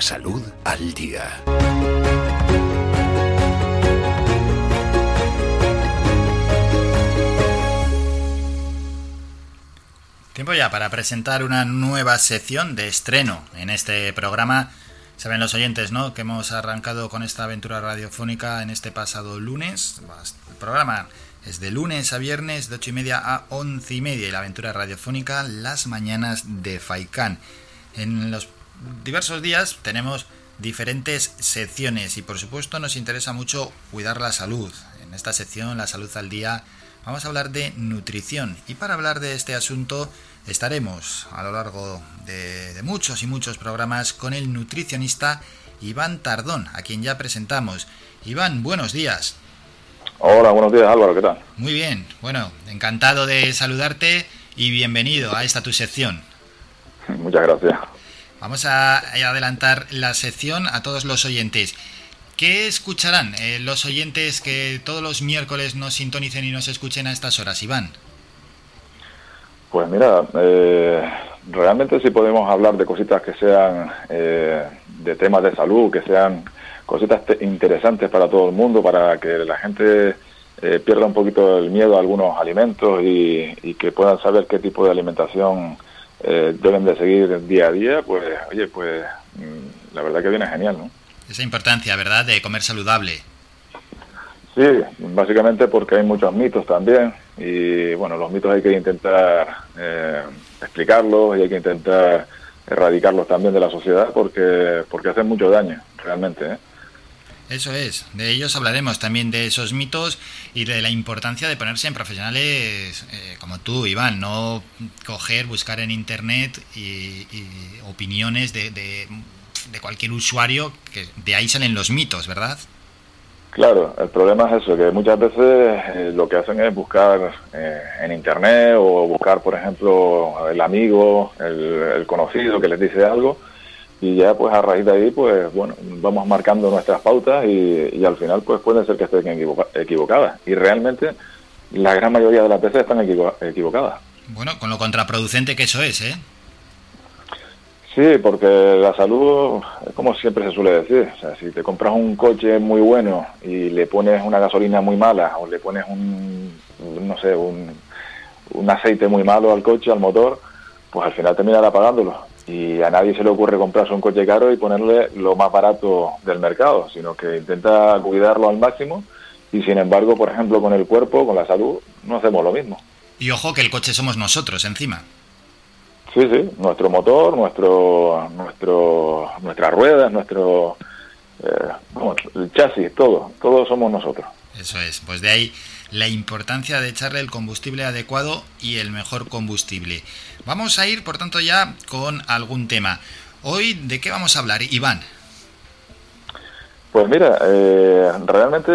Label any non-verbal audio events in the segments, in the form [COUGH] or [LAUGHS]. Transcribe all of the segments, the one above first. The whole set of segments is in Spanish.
Salud al día. Tiempo ya para presentar una nueva sección de estreno en este programa. Saben los oyentes, ¿no? Que hemos arrancado con esta aventura radiofónica en este pasado lunes. El programa es de lunes a viernes de 8 y media a 11 y media y la aventura radiofónica las mañanas de Faikán. En los diversos días tenemos diferentes secciones y por supuesto nos interesa mucho cuidar la salud. En esta sección, la salud al día, vamos a hablar de nutrición y para hablar de este asunto estaremos a lo largo de, de, muchos y muchos programas con el nutricionista Iván Tardón, a quien ya presentamos. Iván, buenos días. Hola, buenos días Álvaro, ¿qué tal? Muy bien, bueno, encantado de saludarte y bienvenido a esta tu sección. [LAUGHS] Muchas gracias. Vamos a adelantar la sección a todos los oyentes. ¿Qué escucharán eh, los oyentes que todos los miércoles nos sintonicen y nos escuchen a estas horas, Iván? Pues mira, eh, realmente sí podemos hablar de cositas que sean eh, de temas de salud, que sean cositas interesantes para todo el mundo, para que la gente eh, pierda un poquito el miedo a algunos alimentos y, que puedan saber qué tipo de alimentación eh, deben de seguir día a día, pues oye, pues mm, la verdad que viene genial, ¿no? Esa importancia, ¿verdad?, de comer saludable. Sí, básicamente porque hay muchos mitos también y bueno, los mitos hay que intentar eh, explicarlos y hay que intentar erradicarlos también de la sociedad porque porque hacen mucho daño realmente. ¿eh? Eso es, de ellos hablaremos también de esos mitos y de la importancia de ponerse en profesionales eh, como tú, Iván, no coger, buscar en internet y, opiniones de, de, cualquier usuario, que de ahí salen los mitos, ¿verdad? Claro, el problema es eso, que muchas veces eh, lo que hacen es buscar eh, en internet o buscar, por ejemplo, el amigo, el, conocido que les dice algo y ya pues a raíz de ahí pues bueno, vamos marcando nuestras pautas y, y al final pues puede ser que estén equivoca equivocadas y realmente la gran mayoría de las veces están equivo equivocadas. Bueno, con lo contraproducente que eso es, ¿eh? Sí, porque la salud, es como siempre se suele decir, o sea, si te compras un coche muy bueno y le pones una gasolina muy mala o le pones un, no sé, un, un aceite muy malo al coche, al motor, pues al final terminará pagándolo. Y a nadie se le ocurre comprarse un coche caro y ponerle lo más barato del mercado, sino que intenta cuidarlo al máximo y sin embargo, por ejemplo, con el cuerpo, con la salud, no hacemos lo mismo. Y ojo que el coche somos nosotros encima. Sí, sí, nuestro motor, nuestro, nuestro, nuestras ruedas, nuestro, eh, vamos, el chasis, todo, todos somos nosotros. Eso es, pues de ahí la importancia de echarle el combustible adecuado y el mejor combustible. Vamos a ir, por tanto, ya con algún tema. Hoy, ¿de qué vamos a hablar, Iván? Pues mira, eh, realmente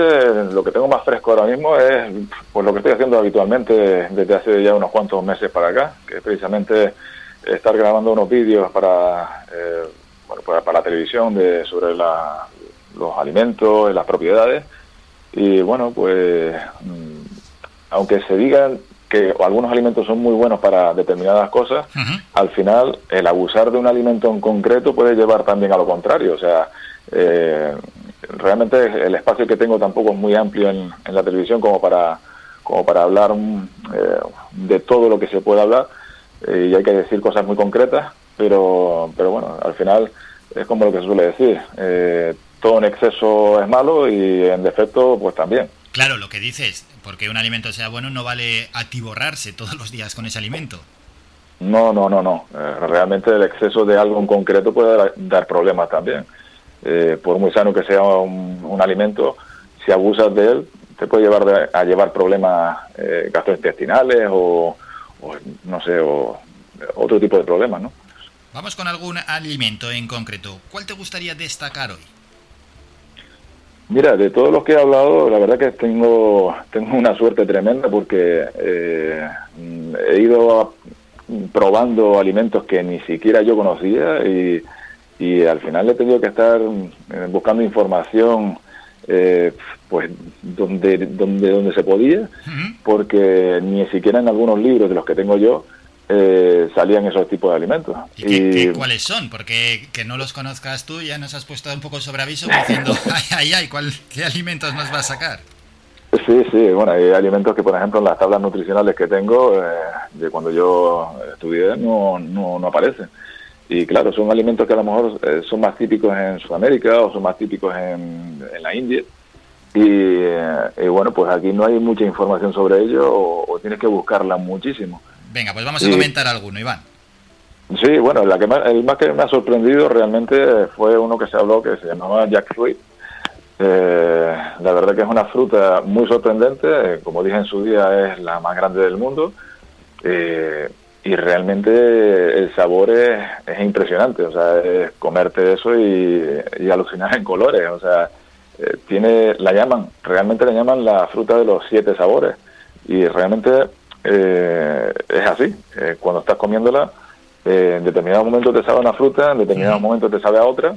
lo que tengo más fresco ahora mismo es pues lo que estoy haciendo habitualmente desde hace ya unos cuantos meses para acá, que es precisamente estar grabando unos vídeos para, eh, bueno, para, para, la televisión de, sobre la, los alimentos y las propiedades. Y bueno, pues mmm, aunque se digan que algunos alimentos son muy buenos para determinadas cosas, uh -huh. al final el abusar de un alimento en concreto puede llevar también a lo contrario. O sea, eh, realmente el espacio que tengo tampoco es muy amplio en, en la televisión como para, como para hablar eh, de todo lo que se puede hablar eh, y hay que decir cosas muy concretas, pero, pero bueno, al final es como lo que se suele decir, eh, todo en exceso es malo y en defecto pues también. Claro, lo que dices, porque un alimento sea bueno no vale atiborrarse todos los días con ese alimento. No, no, no, no. Eh, realmente el exceso de algo en concreto puede dar, dar problemas también. Eh, por muy sano que sea un, un, alimento, si abusas de él, te puede llevar de, a llevar problemas eh, gastrointestinales o, o, no sé, o otro tipo de problemas, ¿no? Vamos con algún alimento en concreto. ¿Cuál te gustaría destacar hoy? Mira, de todos los que he hablado, la verdad que tengo, tengo una suerte tremenda porque eh, he ido a, probando alimentos que ni siquiera yo conocía y, y al final he tenido que estar eh, buscando información eh, pues donde, donde, donde se podía, porque ni siquiera en algunos libros de los que tengo yo eh, salían esos tipos de alimentos. ¿Y, cuáles son? Porque que no los conozcas tú ya nos has puesto un poco sobre aviso diciendo, [LAUGHS] ay, ay, ay, ¿cuál, ¿qué alimentos nos va a sacar? Sí, sí, bueno, hay alimentos que, por ejemplo, en las tablas nutricionales que tengo, eh, de cuando yo estudié, no, no, no, aparecen. Y claro, son alimentos que a lo mejor eh, son más típicos en Sudamérica o son más típicos en, la India. Y, bueno, pues aquí no hay mucha información sobre ello o tienes que buscarla muchísimo. Venga, pues vamos a comentar alguno, Iván. Sí, bueno, la que el más que me ha sorprendido realmente fue uno que se habló que se llamaba jackfruit. Eh, la verdad que es una fruta muy sorprendente, como dije en su día es la más grande del mundo eh, y realmente el sabor es, impresionante, o sea, es comerte eso y, alucinar en colores, o sea, eh, tiene, la llaman, realmente le llaman la fruta de los siete sabores y realmente eh, es así. Eh, cuando estás comiéndola, eh, en determinados momentos te sabe una fruta, en determinados momentos te sabe a otra.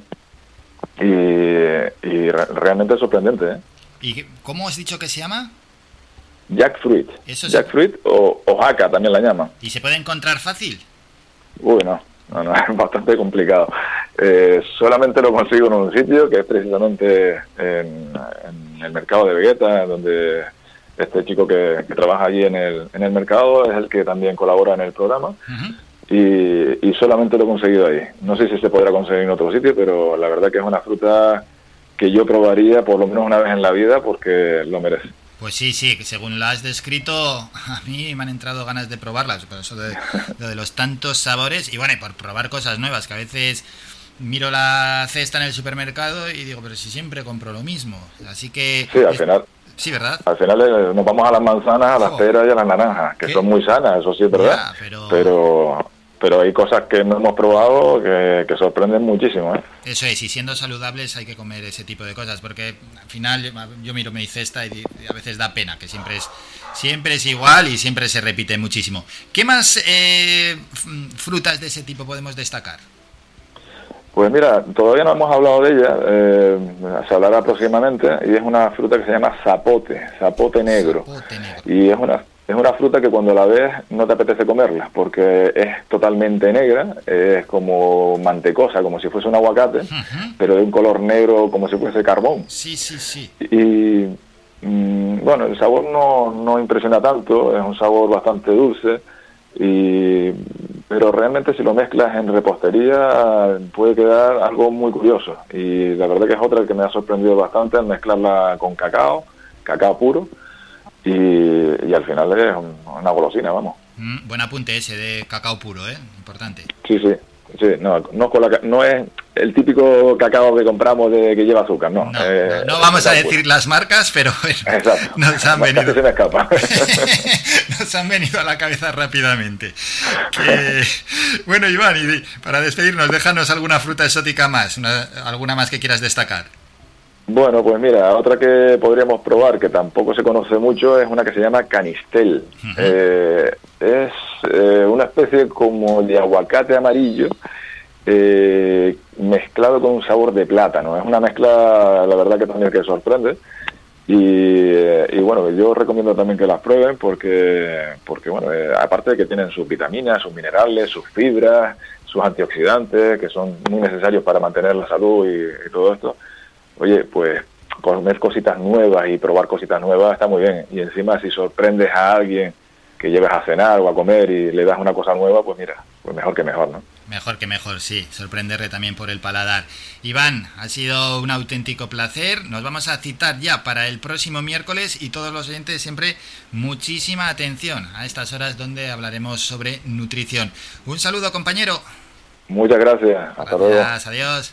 Y, realmente es sorprendente. ¿eh? ¿Y cómo has dicho que se llama? Jackfruit. Jackfruit o, o jaca también la llaman. ¿Y se puede encontrar fácil? Uy, no. No, no, [LAUGHS] es bastante complicado. solamente lo consigo en un sitio que es precisamente en, en el mercado de Vegeta, donde este chico que, trabaja allí en el, en el mercado es el que también colabora en el programa. y, solamente lo he conseguido ahí. No sé si se podrá conseguir en otro sitio, pero la verdad que es una fruta que yo probaría por lo menos una vez en la vida porque lo merece. Pues sí, sí, según lo has descrito, [LAUGHS] a mí me han entrado ganas de probarlas, por eso de, [LAUGHS] de los tantos sabores y bueno, y por probar cosas nuevas, que a veces miro la cesta en el supermercado y digo, pero si siempre compro lo mismo. Así que... Sí, al final, Sí, ¿verdad? Al final eh, nos vamos a las manzanas, a las peras y a las naranjas, que son muy sanas, eso sí es verdad. pero... pero... hay cosas que no hemos probado que, sorprenden muchísimo. ¿eh? Eso es, y siendo saludables hay que comer ese tipo de cosas, porque al final yo miro mi cesta y a veces da pena, que siempre es siempre es igual y siempre se repite muchísimo. ¿Qué más eh, frutas de ese tipo podemos destacar? Pues mira, todavía no hemos hablado de ella, eh, se hablará próximamente, y es una fruta que se llama zapote, zapote negro. Y es una, es una fruta que cuando la ves no te apetece comerla, porque es totalmente negra, es como mantecosa, como si fuese un aguacate, pero de un color negro como si fuese carbón. Sí, sí, sí. Y mm, bueno, el sabor no, no impresiona tanto, es un sabor bastante dulce y pero realmente si lo mezclas en repostería puede quedar algo muy curioso y la verdad que es otra que me ha sorprendido bastante al mezclarla con cacao, cacao puro y, al final es una golosina, vamos. Mm, buen apunte ese de cacao puro, ¿eh? Importante. Sí, sí. Sí, no, no, no es el típico cacao que compramos de que lleva azúcar, no. No, eh, vamos a decir las marcas, pero [LAUGHS] nos han venido. nos [LAUGHS] han venido a la cabeza rápidamente. bueno, Iván, y para despedirnos, déjanos alguna fruta exótica más, alguna más que quieras destacar. Bueno, pues mira, otra que podríamos probar, que tampoco se conoce mucho, es una que se llama canistel. Eh, es eh, una especie como de aguacate amarillo eh, mezclado con un sabor de plátano. Es una mezcla, la verdad que también que sorprende. Y, bueno, yo recomiendo también que las prueben porque, porque bueno, aparte de que tienen sus vitaminas, sus minerales, sus fibras, sus antioxidantes, que son muy necesarios para mantener la salud y todo esto, oye, pues comer cositas nuevas y probar cositas nuevas está muy bien. Y encima si sorprendes a alguien que lleves a cenar o a comer y le das una cosa nueva, pues mira, pues mejor que mejor, ¿no? Mejor que mejor, sí, sorprenderle también por el paladar. Iván, ha sido un auténtico placer. Nos vamos a citar ya para el próximo miércoles y todos los oyentes siempre muchísima atención a estas horas donde hablaremos sobre nutrición. Un saludo, compañero. Muchas gracias. Hasta luego. Adiós.